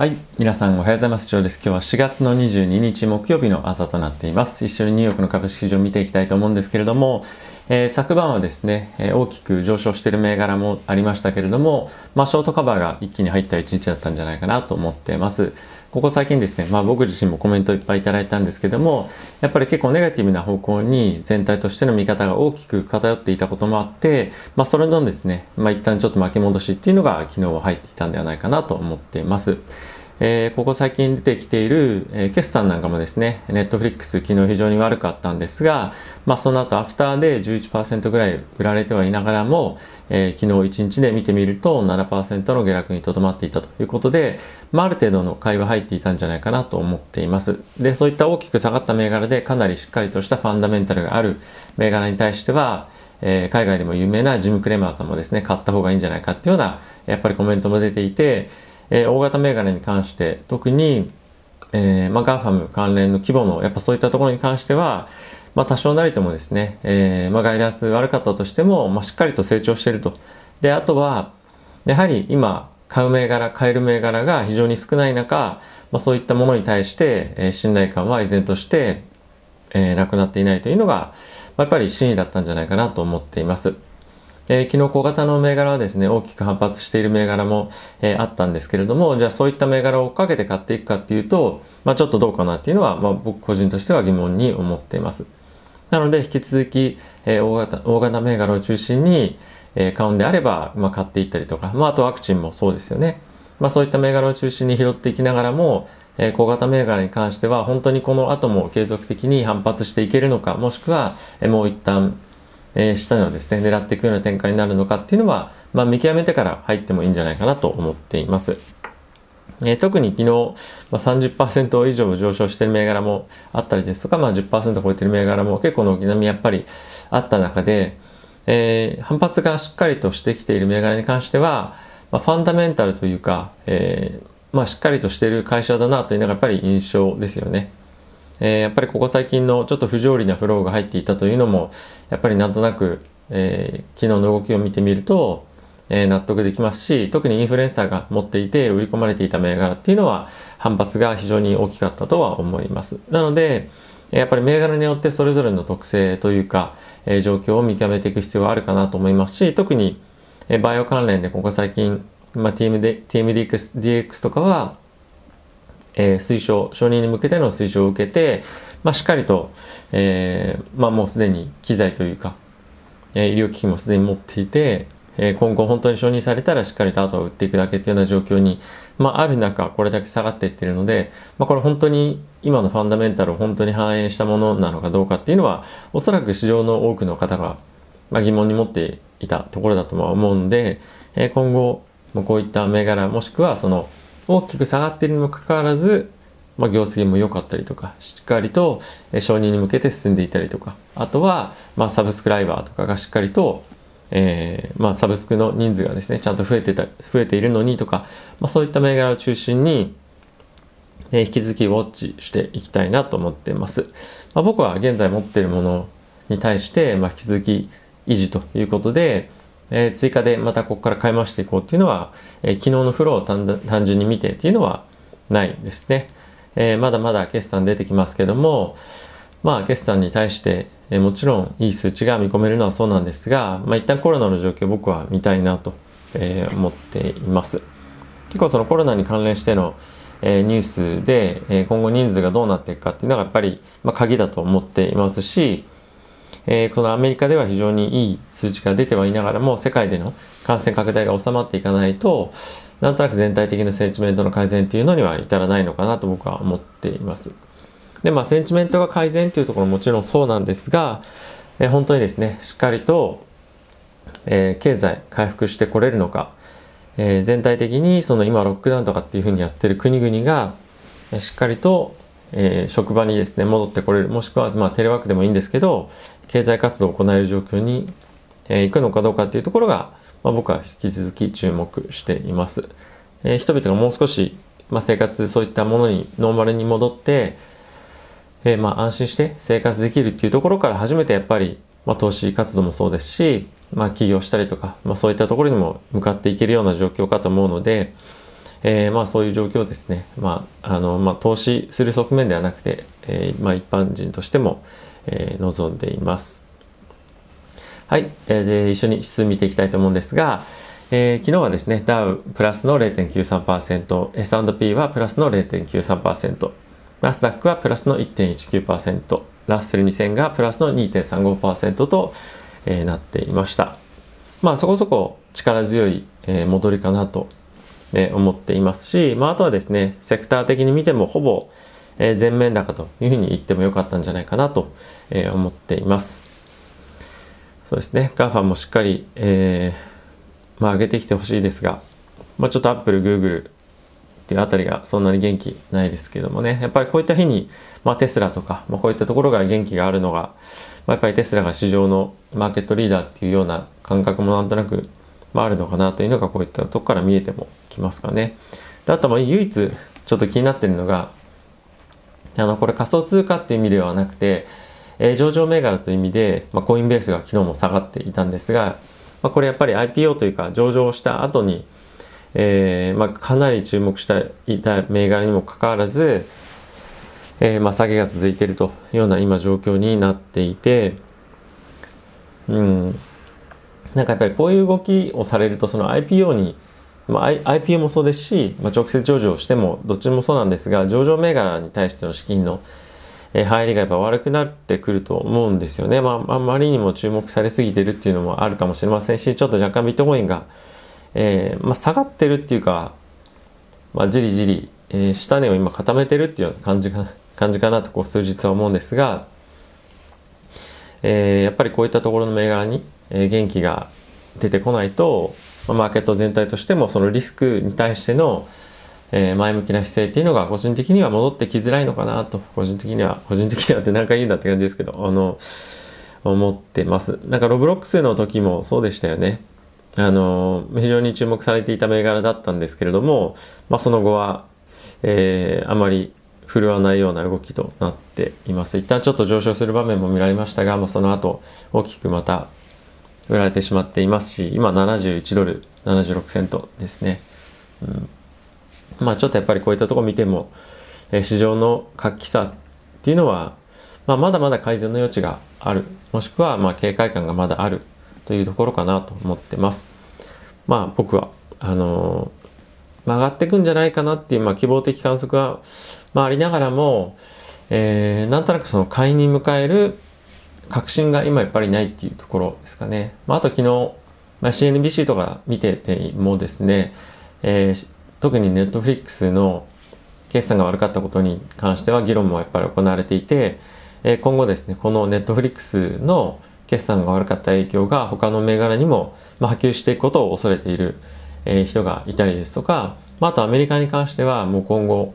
はい。皆さんおはようございます。ジョーです。今日は4月の22日木曜日の朝となっています。一緒にニューヨークの株式市場を見ていきたいと思うんですけれども、えー昨晩はですね、えー大きく上昇している銘柄もありましたけれども、まあ、ショートカバーが一気に入った一日だったんじゃないかなと思っています。ここ最近ですね、まあ、僕自身もコメントいっぱいいただいたんですけども、やっぱり結構ネガティブな方向に全体としての見方が大きく偏っていたこともあって、まあ、それのですね、まあ、一旦ちょっと巻き戻しっていうのが昨日は入ってきたんではないかなと思っています。えーここ最近出てきている、えー決算なんかもですね、ネットフリックス昨日非常に悪かったんですが、まあその後アフターで11%ぐらい売られてはいながらも、えー昨日1日で見てみると7%の下落にとどまっていたということで、まあある程度の買いは入っていたんじゃないかなと思っています。で、そういった大きく下がった銘柄でかなりしっかりとしたファンダメンタルがある銘柄に対しては、えー海外でも有名なジム・クレマーさんもですね、買った方がいいんじゃないかっていうような、やっぱりコメントも出ていて、えー大型銘柄に関して特に、えーまあ、ガーファム関連の規模のやっぱそういったところに関しては、まあ、多少なりともですね、えーまあ、ガイダンス悪かったとしても、まあ、しっかりと成長しているとであとはやはり今買う銘柄買える銘柄が非常に少ない中、まあ、そういったものに対して、えー信頼感は依然として、えーなくなっていないというのが、まあやっぱり真意だったんじゃないかなと思っています。えー昨日小型の銘柄はですね大きく反発している銘柄も、えーあったんですけれどもじゃあそういった銘柄を追っかけて買っていくかっていうと、まあ、ちょっとどうかなっていうのは、まあ、僕個人としては疑問に思っています。なので引き続き、えー大型大型銘柄を中心に、えー買うんであれば、まあ、買っていったりとか、まあ、あとワクチンもそうですよね、まあ、そういった銘柄を中心に拾っていきながらもえー小型銘柄に関しては本当にこの後も継続的に反発していけるのかもしくは、えーもう一旦えー下のですね狙っていくような展開になるのかっていうのは、まあ、見極めてから入ってもいいんじゃないかなと思っています。えー特に昨日、まあ、30%以上上昇している銘柄もあったりですとか、まあ、10%超えている銘柄も結構軒並みやっぱりあった中で、えー反発がしっかりとしてきている銘柄に関しては、まあ、ファンダメンタルというか、えーまあ、しっかりとしている会社だなというのがやっぱり印象ですよね。えーやっぱりここ最近のちょっと不条理なフローが入っていたというのもやっぱりなんとなく、えー昨日の動きを見てみると、えー納得できますし特にインフルエンサーが持っていて売り込まれていた銘柄っていうのは反発が非常に大きかったとは思います。なのでやっぱり銘柄によってそれぞれの特性というか、えー状況を見極めていく必要はあるかなと思いますし特に、えーバイオ関連でここ最近、まあ、TMD, TMDX とかはえー推奨承認に向けての推奨を受けて、まあ、しっかりと、えーまあ、もうすでに機材というか、えー医療機器もすでに持っていて、え今後本当に承認されたらしっかりとあとは売っていくだけっていうような状況に、まあ、ある中これだけ下がっていってるので、まあ、これ本当に今のファンダメンタルを本当に反映したものなのかどうかっていうのはおそらく市場の多くの方が、まあ、疑問に持っていたところだとは思うので、え今後こういった銘柄もしくはその大きく下がっているにもかかわらず、まあ、業績も良かったりとかしっかりと承認に向けて進んでいたりとか。あとは、まあ、サブスクライバーとかがしっかりと、えーまあ、サブスクの人数がですねちゃんと増えてた増えているのにとか、まあ、そういった銘柄を中心に、え引き続きウォッチしていきたいなと思っています、まあ、僕は現在持っているものに対して、まあ、引き続き維持ということで、えー追加でまたここから買い増していこうっていうのは、えー昨日のフローを単単純に見てっていうのはないですね、えーまだまだ決算出てきますけどもまあ決算に対して、えーもちろんいい数値が見込めるのはそうなんですが、まあ、一旦コロナの状況僕は見たいなと、えー思っています。結構そのコロナに関連しての、えーニュースで、えー今後人数がどうなっていくかっていうのがやっぱり、まあ、鍵だと思っていますし、えーこのアメリカでは非常にいい数値が出てはいながらも世界での感染拡大が収まっていかないとなんとなく全体的なセンチメントの改善っていうのには至らないのかなと僕は思っています。でまあセンチメントが改善っていうところももちろんそうなんですが、えー本当にですねしっかりと、えー経済回復してこれるのか、えー全体的にその今ロックダウンとかっていうふうにやってる国々がえしっかりと、えー職場にですね戻ってこれるもしくはまあテレワークでもいいんですけど経済活動を行える状況に、えー行くのかどうかっていうところが、まあ、僕は引き続き注目しています。えー人々がもう少し、まあ、生活そういったものにノーマルに戻って、えーまあ安心して生活できるっていうところから初めてやっぱり、まあ、投資活動もそうですし、まあ、起業したりとか、まあ、そういったところにも向かっていけるような状況かと思うので、えー、まあそういう状況ですね、まああのまあ、投資する側面ではなくて、えーまあ、一般人としても、えー、望んでいます。はい、えー、で一緒に指数見ていきたいと思うんですが、えー、昨日はですね、ダウプラスの0.93%、S&P はプラスの0.93%、ナスダックはプラスの1.19%、ラッセル2000がプラスの2.35%と、えー、なっていました。まあそこそこ力強い、えー、戻りかなと、えー、思っていますし、まああとはですね、セクター的に見てもほぼ、え、全面高というふうに言ってもよかったんじゃないかなと、え、思っています。そうですね、ガーファンもしっかり、えー、まあ上げてきてほしいですが、まあちょっとアップル、グーグルっていうあたりがそんなに元気ないですけどもね、やっぱりこういった日に、まあテスラとか、まあこういったところが元気があるのが、まあ、やっぱりテスラが市場のマーケットリーダーっていうような感覚もなんとなく、まあ、あるのかなというのがこういったとこから見えてもきますかね。であとまあ唯一ちょっと気になってるのがあのこれ仮想通貨っていう意味ではなくて、えー、上場銘柄という意味で、まあ、コインベースが昨日も下がっていたんですが、まあ、これやっぱり IPO というか上場した後に、えーまあ、かなり注目していた銘柄にもかかわらず、えーまあ、下げが続いているというような今状況になっていて、うん、なんかやっぱりこういう動きをされるとその IPO にまあ、IPO もそうですし、まあ、直接上場してもどっちもそうなんですが上場銘柄に対しての資金の入りがやっぱ悪くなってくると思うんですよね。まあ、あまりにも注目されすぎてるっていうのもあるかもしれませんしちょっと若干ビットコインが、えーまあ、下がってるっていうか、まあ、じりじり、えー、下値を今固めてるっていうような感じかな感じかなとこう数日は思うんですが、えー、やっぱりこういったところの銘柄に、元気が出てこないとマーケット全体としてもそのリスクに対しての、え、前向きな姿勢っていうのが個人的には戻ってきづらいのかなと。個人的には個人的にはって何回言うんだって感じですけどあの思ってます。なんかロブロックスの時もそうでしたよね。あの非常に注目されていた銘柄だったんですけれども、まあ、その後は、えー、あまり振るわないような動きとなっています。一旦ちょっと上昇する場面も見られましたが、まあ、その後大きくまた売られてしまっていますし今71ドル76セントですね、うん、まあちょっとやっぱりこういったとこ見ても、え市場の活気さっていうのは、まあ、まだまだ改善の余地がある。もしくはまあ警戒感がまだある。というところかなと思ってます。まあ僕はあのー、曲がっていくんじゃないかなっていう、まあ、希望的観測は、まあ、ありながらも、えー、なんとなくその買いに迎える確信が今やっぱりないっていうところですかね。まあ、あと昨日、まあ、CNBC とか見ててもですね、えー、特に Netflix の決算が悪かったことに関しては議論もやっぱり行われていて、えー、今後ですね、この Netflix の決算が悪かった影響が他の銘柄にも、波及していくことを恐れている、え、人がいたりですとか、まあ、あとアメリカに関してはもう今後、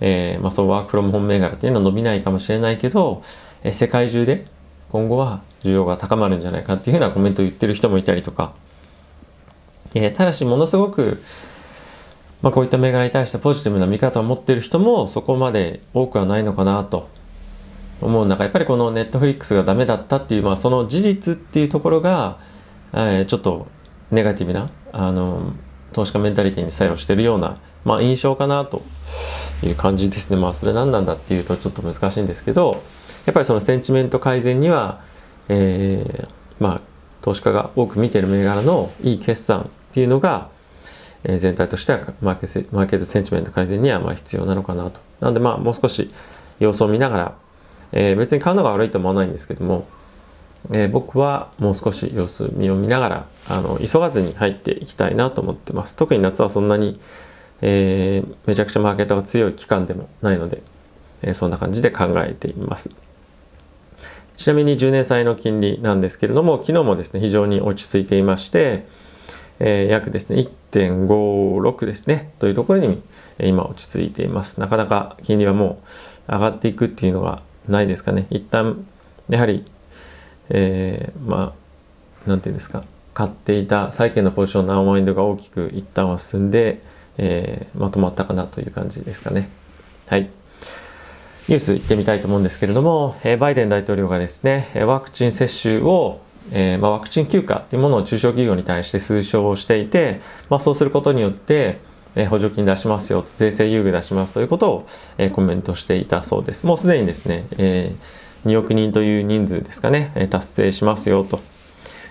えーまあ、そうワークフロムホーム銘柄っていうのは伸びないかもしれないけど、え、世界中で今後は需要が高まるんじゃないかっていうふうなコメントを言ってる人もいたりとか、えー、ただしものすごく、まあ、こういった銘柄に対してポジティブな見方を持ってる人もそこまで多くはないのかなと。思う中やっぱりこのネットフリックスがダメだったっていう、まあ、その事実っていうところが、えー、ちょっとネガティブなあの投資家メンタリティに作用してるような、まあ、印象かなという感じですね。まあそれ何なんだっていうとちょっと難しいんですけどやっぱりそのセンチメント改善には、えー、まあ投資家が多く見ている銘柄のいい決算っていうのが、えー、全体としてはマーケットマーケットセンチメント改善にはまあ必要なのかなと。なのでまあもう少し様子を見ながら、えー、別に買うのが悪いと思わないんですけども、えー、僕はもう少し様子見を見ながらあの急がずに入っていきたいなと思ってます。特に夏はそんなに、えー、めちゃくちゃマーケットが強い期間でもないので、えー、そんな感じで考えています。ちなみに10年債の金利なんですけれども、昨日もですね、非常に落ち着いていまして、えー、約ですね、1.56ですね、というところに今落ち着いています。なかなか金利はもう上がっていくっていうのがないですかね。一旦、やはり、えー、まあ、なんていうんですか、買っていた債券のポジションのアンワインドが大きく一旦は進んで、えー、まとまったかなという感じですかね。はい。ニュース行ってみたいと思うんですけれども、えバイデン大統領がですね、ワクチン接種を、えー、まあ、ワクチン休暇というものを中小企業に対して推奨をしていて、まあ、そうすることによって、え補助金出しますよと税制優遇出しますということを、えコメントしていたそうです。もうすでにですね、え2億人という人数ですかね、え達成しますよと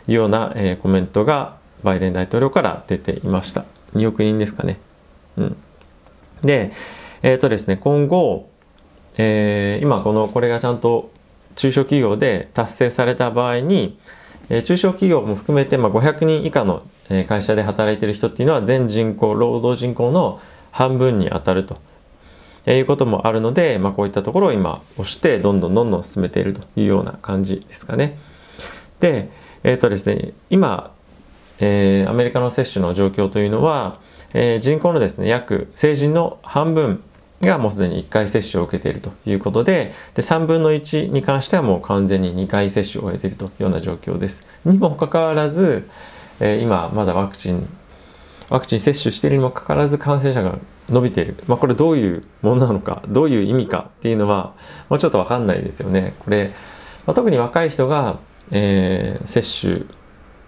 いうような、えコメントがバイデン大統領から出ていました。2億人ですかね。うん。でえっ、とですね今後、えー、今このこれがちゃんと中小企業で達成された場合に、え中小企業も含めて、まあ、500人以下の会社で働いてる人っていうのは全人口労働人口の半分に当たるということもあるので、まあ、こういったところを今押してどんどんどんどん進めているというような感じですかね。で、えっ、ー、とですね、今、えー、アメリカの接種の状況というのは、えー、人口のですね約成人の半分がもうすでに1回接種を受けているということでで3分の1に関してはもう完全に2回接種を終えているというような状況です。にもかかわらず、えー、今まだワクチンワクチン接種しているにもかかわらず感染者が伸びている、まあ、これどういうものなのかどういう意味かっていうのはもうちょっと分かんないですよね。これ、まあ、特に若い人が、えー、接種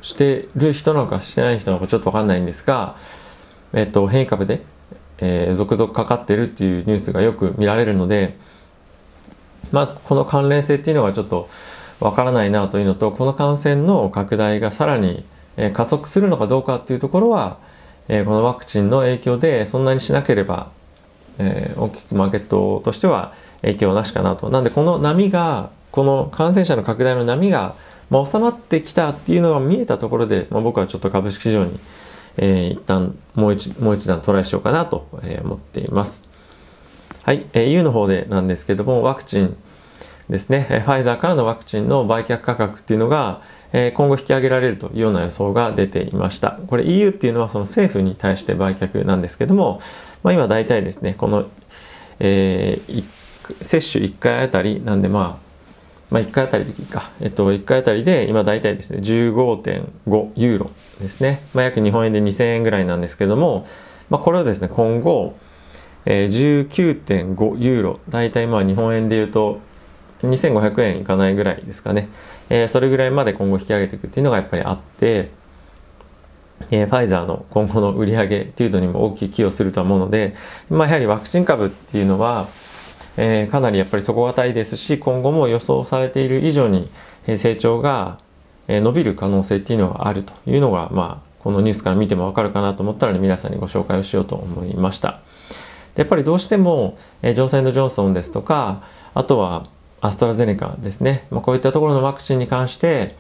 してる人なのかしてない人なのかちょっと分かんないんですが、えー、と変異株でえー、続々かかってるっていうニュースがよく見られるので、まあ、この関連性っていうのはちょっとわからないなというのとこの感染の拡大がさらに加速するのかどうかっていうところは、えー、このワクチンの影響でそんなにしなければ、えー、大きくマーケットとしては影響なしかなと。なんでこの波がこの感染者の拡大の波が、まあ、収まってきたっていうのが見えたところで、まあ、僕はちょっと株式市場にえー、一旦もう一もう一段トライしようかなと思っています。はい、えー、U の方でなんですけどもワクチンですねファイザーからのワクチンの売却価格っていうのが、えー、今後引き上げられるというような予想が出ていましたこれ EU っていうのはその政府に対して売却なんですけども、まあ、今大体ですねこの、えー、接種1回あたりなんでまあまあ、1回あたりでいいか、えっと、1回あたりで今大体ですね15.5ユーロですね、まあ、約日本円で2000円ぐらいなんですけども、まあ、これをですね今後、えー、19.5ユーロ大体まあ日本円で言うと2500円いかないぐらいですかね、えー、それぐらいまで今後引き上げていくっていうのがやっぱりあって、えー、ファイザーの今後の売り上げっていうのにも大きく寄与するとは思うので、まあ、やはりワクチン株っていうのはえー、かなりやっぱり底堅いですし今後も予想されている以上に成長が伸びる可能性っていうのがあるというのが、まあ、このニュースから見てもわかるかなと思ったので皆さんにご紹介をしようと思いました。でやっぱりどうしても、えジョンソンジョンソンですとかあとはアストラゼネカですね、まあ、こういったところのワクチンに関して、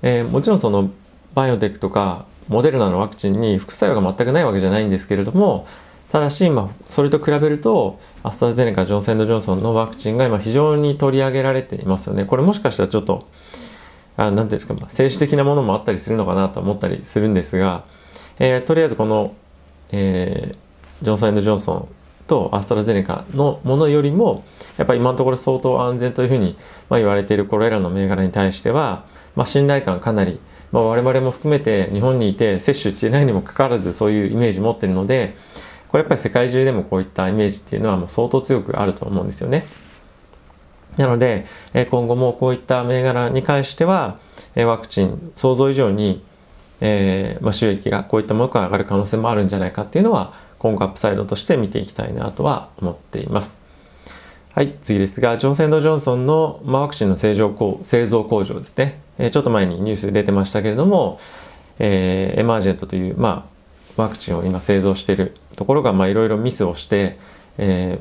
えー、もちろんそのバイオテックとかモデルナのワクチンに副作用が全くないわけじゃないんですけれどもただし、まあ、それと比べるとアストラゼネカジョンソンドジョンソンのワクチンが今非常に取り上げられていますよね。これもしかしたらちょっとあなんていうんですか、まあ、政治的なものもあったりするのかなと思ったりするんですが、えー、とりあえずこの、えー、ジョンソンジョンソンとアストラゼネカのものよりもやっぱり今のところ相当安全というふうに、まあ、言われているこれらの銘柄に対しては、まあ、信頼感かなり、まあ、我々も含めて日本にいて接種していないにもかかわらずそういうイメージ持ってるのでこれやっぱり世界中でもこういったイメージっていうのはもう相当強くあると思うんですよね。なので、今後もこういった銘柄に関しては、ワクチン想像以上に、えーまあ、収益がこういったものが上がる可能性もあるんじゃないかっていうのは今後アップサイドとして見ていきたいなとは思っています。はい、次ですが、ジョンセンド・ジョンソンの、まあ、ワクチンの製造工製造工場ですね、えー、ちょっと前にニュース出てましたけれども、えー、エマージェントという、まあ、ワクチンを今製造しているところがいろいろミスをして、え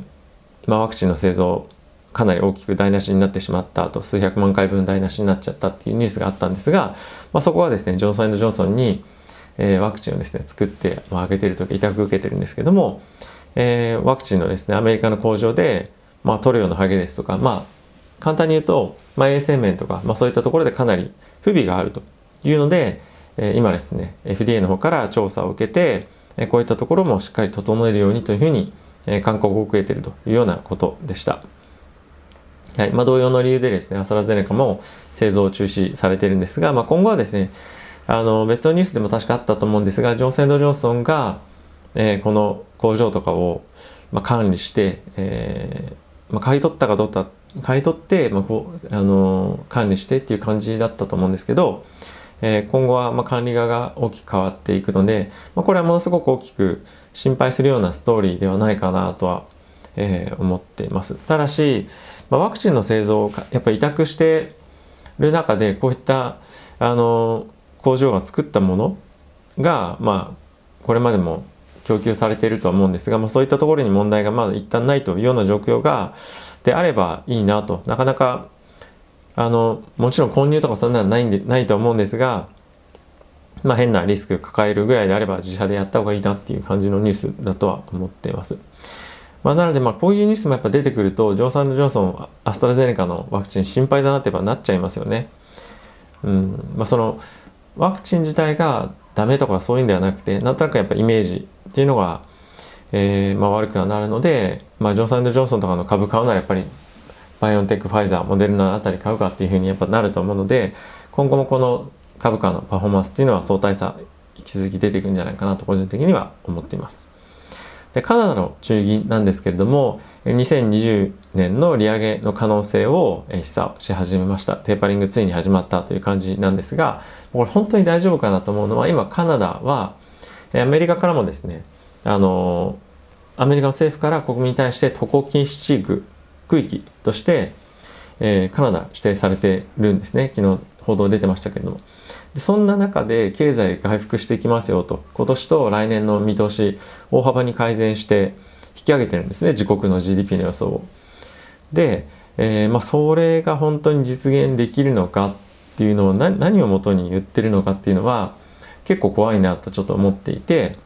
ーまあ、ワクチンの製造かなり大きく台無しになってしまったと数百万回分台無しになっちゃったっていうニュースがあったんですが、まあ、そこはですねジョンソンジョンソンに、えー、ワクチンをですね作って、まあ、げてるとか委託受けてるんですけども、えー、ワクチンのですねアメリカの工場で、まあ、塗料のハゲですとかまあ簡単に言うと、まあ、衛生面とか、まあ、そういったところでかなり不備があるというので、え、今ですね FDA の方から調査を受けてえこういったところもしっかり整えるようにというふうに、え勧告を受けているというようなことでした。はいまあ、同様の理由でですね、アストラゼネカも製造中止されているんですが、まあ、今後はですね、あの別のニュースでも確かあったと思うんですが、ジョンセン・ジョンソンが、えー、この工場とかを、まあ、管理して、えーまあ、買い取ったかどうか買い取って、まあこうあの管理してっていう感じだったと思うんですけど、え今後はま管理側が大きく変わっていくので、まこれはものすごく大きく心配するようなストーリーではないかなとは、え思っています。ただし、まワクチンの製造をやっぱり委託してる中でこういったあの工場が作ったものが、まあ、これまでも供給されているとは思うんですが、まあ、そういったところに問題がまだ一旦ないというような状況がであればいいなとなかなかあのもちろん混入とかそんなのないんでないと思うんですが、まあ、変なリスク抱えるぐらいであれば自社でやった方がいいなっていう感じのニュースだとは思っています。まあ、なのでまあこういうニュースもやっぱ出てくるとジョーサンド・ジョンソンアストラゼネカのワクチン心配だなってやっぱなっちゃいますよね。うんまあ、そのワクチン自体がダメとかそういうんではなくてなんとなくやっぱイメージっていうのが、えーまあ、悪くはなるので、まあ、ジョンソンドジョンソンとかの株買うならやっぱりバイオンテックファイザーモデルナあたり買うかっていうふうにやっぱなると思うので今後もこの株価のパフォーマンスっていうのは相対差引き続き出ていくんじゃないかなと個人的には思っています。でカナダの中銀なんですけれども2020年の利上げの可能性を示唆し始めましたテーパリングついに始まったという感じなんですがこれ本当に大丈夫かなと思うのは今カナダはアメリカからもですねあのアメリカの政府から国民に対して渡航禁止地域区域として、えー、カナダ指定されてるんですね。昨日報道出てましたけれども。でそんな中で経済回復していきますよと。今年と来年の見通し大幅に改善して引き上げてるんですね。自国の GDP の予想を。で、えー、まあ、それが本当に実現できるのかっていうのを何をもとに言ってるのかっていうのは結構怖いなとちょっと思っていて。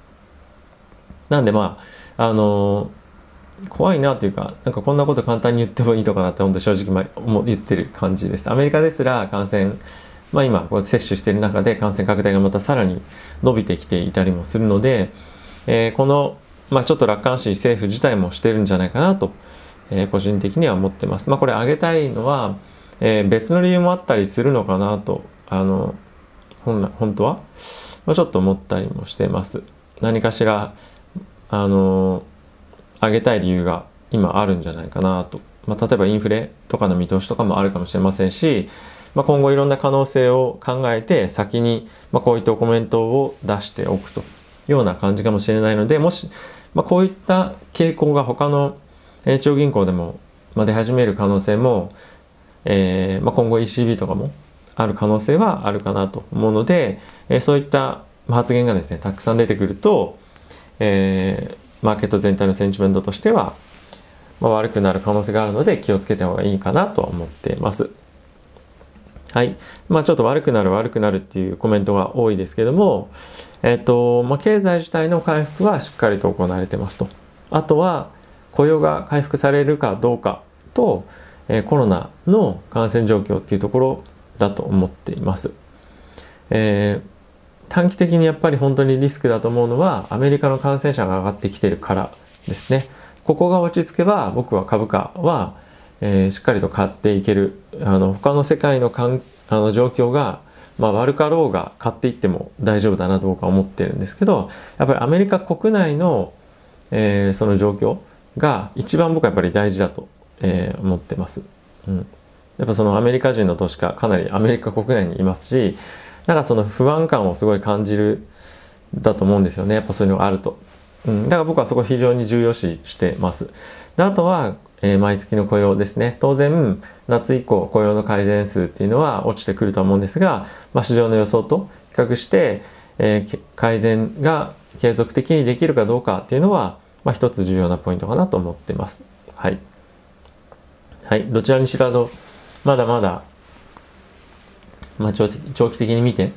なんでまああのー、怖いなというかなんかこんなこと簡単に言ってもいいのかなって本当正直、まあ、言ってる感じです。アメリカですら感染まあ、今こう接種している中で感染拡大がまたさらに伸びてきていたりもするので、えー、この、まあ、ちょっと楽観視政府自体もしてるんじゃないかなと、えー、個人的には思ってます。まあ、これ挙げたいのは、えー、別の理由もあったりするのかなとあの本本当は、まあ、ちょっと思ったりもしてます。何かしらあの挙げたい理由が今あるんじゃないかなと、まあ、例えばインフレとかの見通しとかもあるかもしれませんしまあ、今後いろんな可能性を考えて先に、ま、こういったコメントを出しておくというような感じかもしれないのでもし、ま、こういった傾向が他の地方銀行でも出始める可能性も、えーま、今後 ECB とかもある可能性はあるかなと思うので、え、そういった発言がですねたくさん出てくると、えー、マーケット全体のセンチメントとしては、まあ、悪くなる可能性があるので気をつけた方がいいかなとは思っています。はい。まあちょっと悪くなる悪くなるっていうコメントが多いですけども、えっと、まあ経済自体の回復はしっかりと行われてますと。あとは雇用が回復されるかどうかと、えー、コロナの感染状況っていうところだと思っています。えー、短期的にやっぱり本当にリスクだと思うのはアメリカの感染者が上がってきてるからですね。ここが落ち着けば僕は株価はえー、しっかりと買っていけるあの他の世界のかんあの状況が、まあ、悪かろうが買っていっても大丈夫だなと僕は思ってるんですけどやっぱりアメリカ国内の、えー、その状況が一番僕はやっぱり大事だと、えー、思ってます。うん、やっぱそのアメリカ人の投資家かなりアメリカ国内にいますしなんかその不安感をすごい感じるだと思うんですよねやっぱそういうのがあると。うん、だから僕はそこ非常に重要視してます。であとはえー、毎月の雇用ですね当然夏以降雇用の改善数っていうのは落ちてくると思うんですが、まあ、市場の予想と比較して、えー、改善が継続的にできるかどうかっていうのは、まあ、一つ重要なポイントかなと思ってます。はい、はい、どちらにしろまだまだ、まあ、長期的に見て、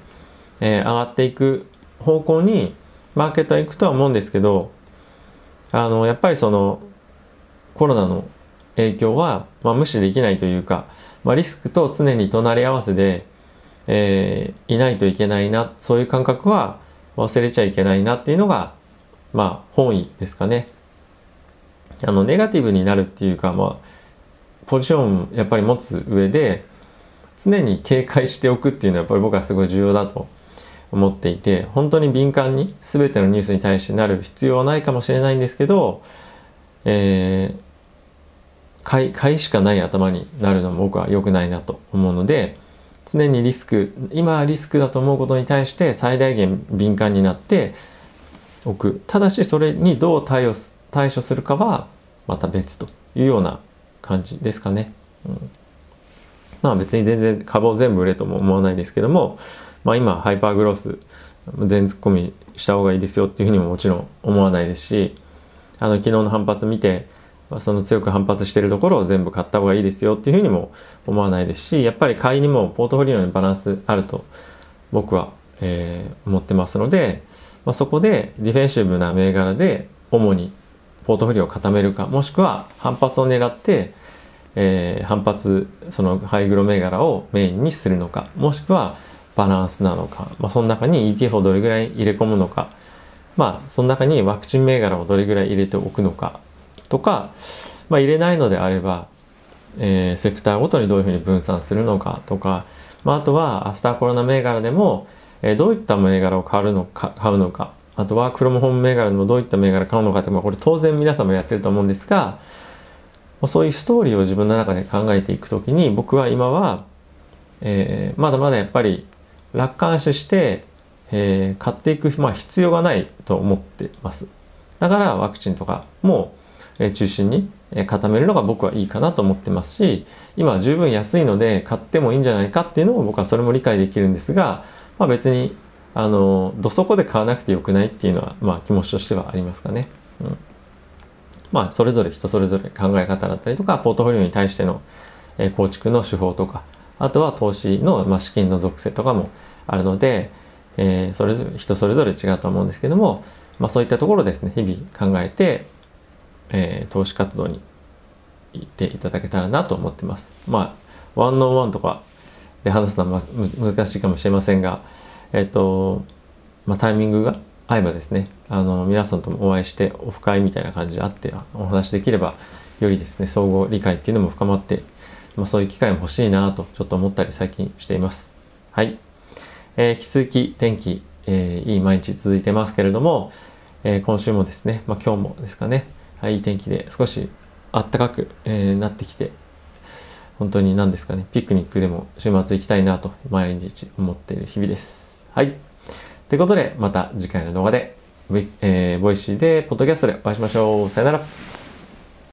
えー、上がっていく方向にマーケットは行くとは思うんですけどあのやっぱりそのコロナの影響は、まあ、無視できないというか、まあ、リスクと常に隣り合わせで、えー、いないといけないなそういう感覚は忘れちゃいけないなっていうのがまあ本意ですかね。あのネガティブになるっていうか、まあ、ポジションやっぱり持つ上で常に警戒しておくっていうのはやっぱり僕はすごい重要だと思っていて本当に敏感に全てのニュースに対してなる必要はないかもしれないんですけど、えー買い買いしかない頭になるのも僕は良くないなと思うので常にリスク今リスクだと思うことに対して最大限敏感になっておくただしそれにどう対応対処するかはまた別というような感じですかね。うん、まあ別に全然株を全部売れとも思わないですけども、まあ、今ハイパーグロース全突っ込みした方がいいですよっていうふうにももちろん思わないですしあの昨日の反発見てその強く反発してるところを全部買った方がいいですよっていうふうにも思わないですしやっぱり買いにもポートフォリオにバランスあると僕は、えー、思ってますので、まあ、そこでディフェンシブな銘柄で主にポートフォリオを固めるかもしくは反発を狙って、えー、反発そのハイグロ銘柄をメインにするのかもしくはバランスなのか、まあ、その中に ETF をどれぐらい入れ込むのかまあその中にワクチン銘柄をどれぐらい入れておくのかとか、まあ、入れないのであれば、えー、セクターごとにどういうふうに分散するのかとか、まあ、あとはアフターコロナ銘柄でも、えー、どういった銘柄を買うのか買うのかあとはクロムホーム銘柄でもどういった銘柄を買うのかって、まあ、これ当然皆さんもやってると思うんですがそういうストーリーを自分の中で考えていくときに僕は今は、えー、まだまだやっぱり楽観視して、えー、買っていく、まあ、必要がないと思ってます。だからワクチンとかもえ中心に固めるのが僕はいいかなと思ってますし今は十分安いので買ってもいいんじゃないかっていうのも僕はそれも理解できるんですが、まあ、別にあのどそこで買わなくてよくないっていうのは、まあ、気持ちとしてはありますかね。うんまあ、それぞれ人それぞれ考え方だったりとかポートフォリオに対しての構築の手法とかあとは投資の、ま、資金の属性とかもあるので、えー、それぞれ人それぞれ違うと思うんですけども、まあ、そういったところですね日々考えてえー、投資活動に行っていただけたらなと思ってます。まあ、ワンオンワンとかで話すのは難しいかもしれませんが、えっ、ー、と、まあ、タイミングが合えばですね、あの、皆さんともお会いしてオフ会みたいな感じであってお話できれば、よりですね、総合理解っていうのも深まって、まあ、そういう機会も欲しいなとちょっと思ったり最近しています。はい。えー、引き続き天気、えー、いい毎日続いてますけれども、えー、今週もですね、まあ、今日もですかね、はい、いい天気で少しあったかく、え、なってきて本当に何ですかねピクニックでも週末行きたいなと毎日思っている日々です。はい。ということでまた次回の動画で、えー、ボイシーでポッドキャストでお会いしましょう。さよなら。